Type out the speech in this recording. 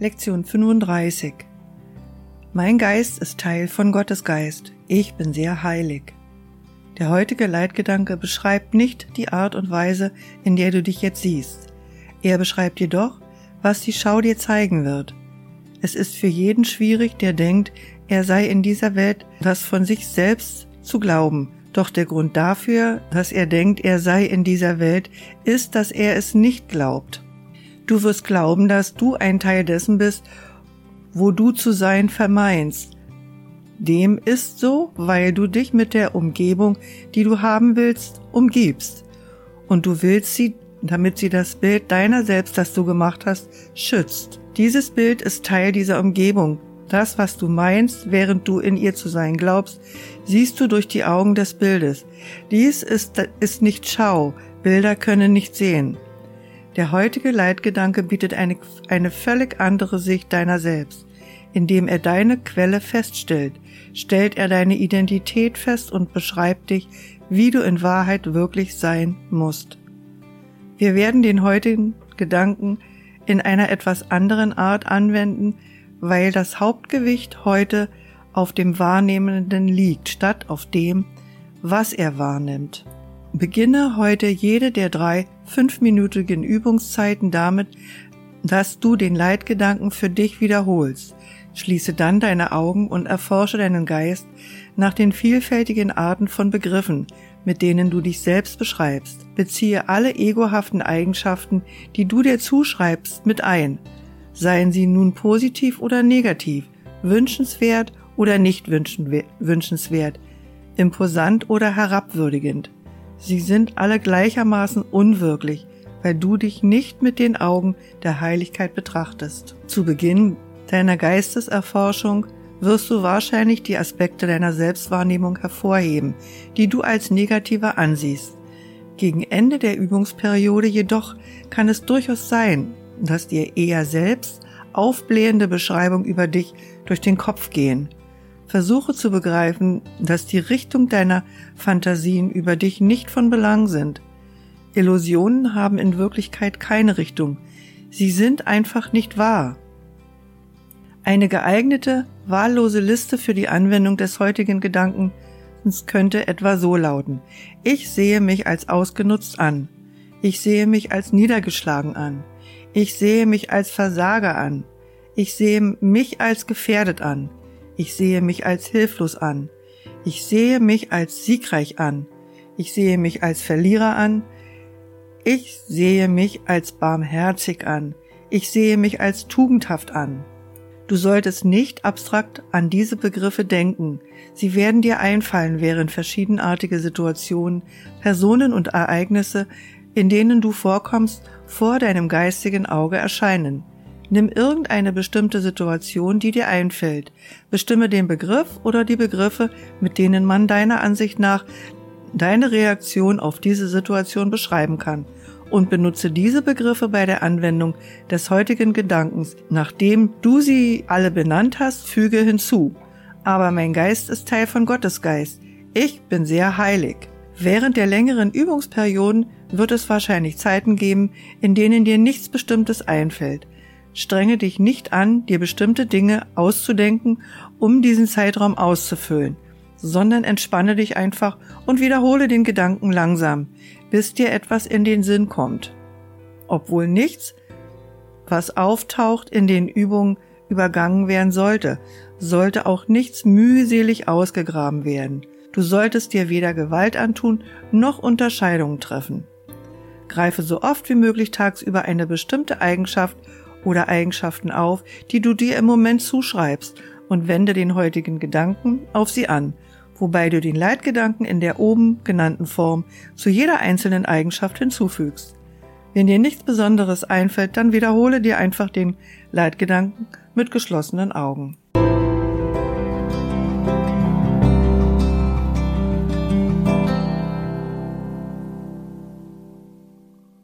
Lektion 35 Mein Geist ist Teil von Gottes Geist. Ich bin sehr heilig. Der heutige Leitgedanke beschreibt nicht die Art und Weise, in der du dich jetzt siehst. Er beschreibt jedoch, was die Schau dir zeigen wird. Es ist für jeden schwierig, der denkt, er sei in dieser Welt was von sich selbst zu glauben. Doch der Grund dafür, dass er denkt, er sei in dieser Welt, ist, dass er es nicht glaubt. Du wirst glauben, dass du ein Teil dessen bist, wo du zu sein vermeinst. Dem ist so, weil du dich mit der Umgebung, die du haben willst, umgibst. Und du willst sie, damit sie das Bild deiner selbst, das du gemacht hast, schützt. Dieses Bild ist Teil dieser Umgebung. Das, was du meinst, während du in ihr zu sein glaubst, siehst du durch die Augen des Bildes. Dies ist, ist nicht Schau. Bilder können nicht sehen. Der heutige Leitgedanke bietet eine, eine völlig andere Sicht deiner selbst. Indem er deine Quelle feststellt, stellt er deine Identität fest und beschreibt dich, wie du in Wahrheit wirklich sein musst. Wir werden den heutigen Gedanken in einer etwas anderen Art anwenden, weil das Hauptgewicht heute auf dem Wahrnehmenden liegt, statt auf dem, was er wahrnimmt. Beginne heute jede der drei fünfminütigen Übungszeiten damit, dass du den Leitgedanken für dich wiederholst. Schließe dann deine Augen und erforsche deinen Geist nach den vielfältigen Arten von Begriffen, mit denen du dich selbst beschreibst. Beziehe alle egohaften Eigenschaften, die du dir zuschreibst, mit ein. Seien sie nun positiv oder negativ, wünschenswert oder nicht wünschenswert, imposant oder herabwürdigend. Sie sind alle gleichermaßen unwirklich, weil du dich nicht mit den Augen der Heiligkeit betrachtest. Zu Beginn deiner Geisteserforschung wirst du wahrscheinlich die Aspekte deiner Selbstwahrnehmung hervorheben, die du als negativer ansiehst. Gegen Ende der Übungsperiode jedoch kann es durchaus sein, dass dir eher selbst aufblähende Beschreibungen über dich durch den Kopf gehen, Versuche zu begreifen, dass die Richtung deiner Fantasien über dich nicht von Belang sind. Illusionen haben in Wirklichkeit keine Richtung. Sie sind einfach nicht wahr. Eine geeignete, wahllose Liste für die Anwendung des heutigen Gedanken könnte etwa so lauten. Ich sehe mich als ausgenutzt an. Ich sehe mich als niedergeschlagen an. Ich sehe mich als Versager an. Ich sehe mich als gefährdet an. Ich sehe mich als hilflos an. Ich sehe mich als siegreich an. Ich sehe mich als Verlierer an. Ich sehe mich als barmherzig an. Ich sehe mich als tugendhaft an. Du solltest nicht abstrakt an diese Begriffe denken. Sie werden dir einfallen, während verschiedenartige Situationen, Personen und Ereignisse, in denen du vorkommst, vor deinem geistigen Auge erscheinen. Nimm irgendeine bestimmte Situation, die dir einfällt. Bestimme den Begriff oder die Begriffe, mit denen man deiner Ansicht nach deine Reaktion auf diese Situation beschreiben kann und benutze diese Begriffe bei der Anwendung des heutigen Gedankens. Nachdem du sie alle benannt hast, füge hinzu. Aber mein Geist ist Teil von Gottes Geist. Ich bin sehr heilig. Während der längeren Übungsperioden wird es wahrscheinlich Zeiten geben, in denen dir nichts Bestimmtes einfällt. Strenge dich nicht an, dir bestimmte Dinge auszudenken, um diesen Zeitraum auszufüllen, sondern entspanne dich einfach und wiederhole den Gedanken langsam, bis dir etwas in den Sinn kommt. Obwohl nichts, was auftaucht, in den Übungen übergangen werden sollte, sollte auch nichts mühselig ausgegraben werden. Du solltest dir weder Gewalt antun noch Unterscheidungen treffen. Greife so oft wie möglich tagsüber eine bestimmte Eigenschaft oder Eigenschaften auf, die du dir im Moment zuschreibst und wende den heutigen Gedanken auf sie an, wobei du den Leitgedanken in der oben genannten Form zu jeder einzelnen Eigenschaft hinzufügst. Wenn dir nichts Besonderes einfällt, dann wiederhole dir einfach den Leitgedanken mit geschlossenen Augen.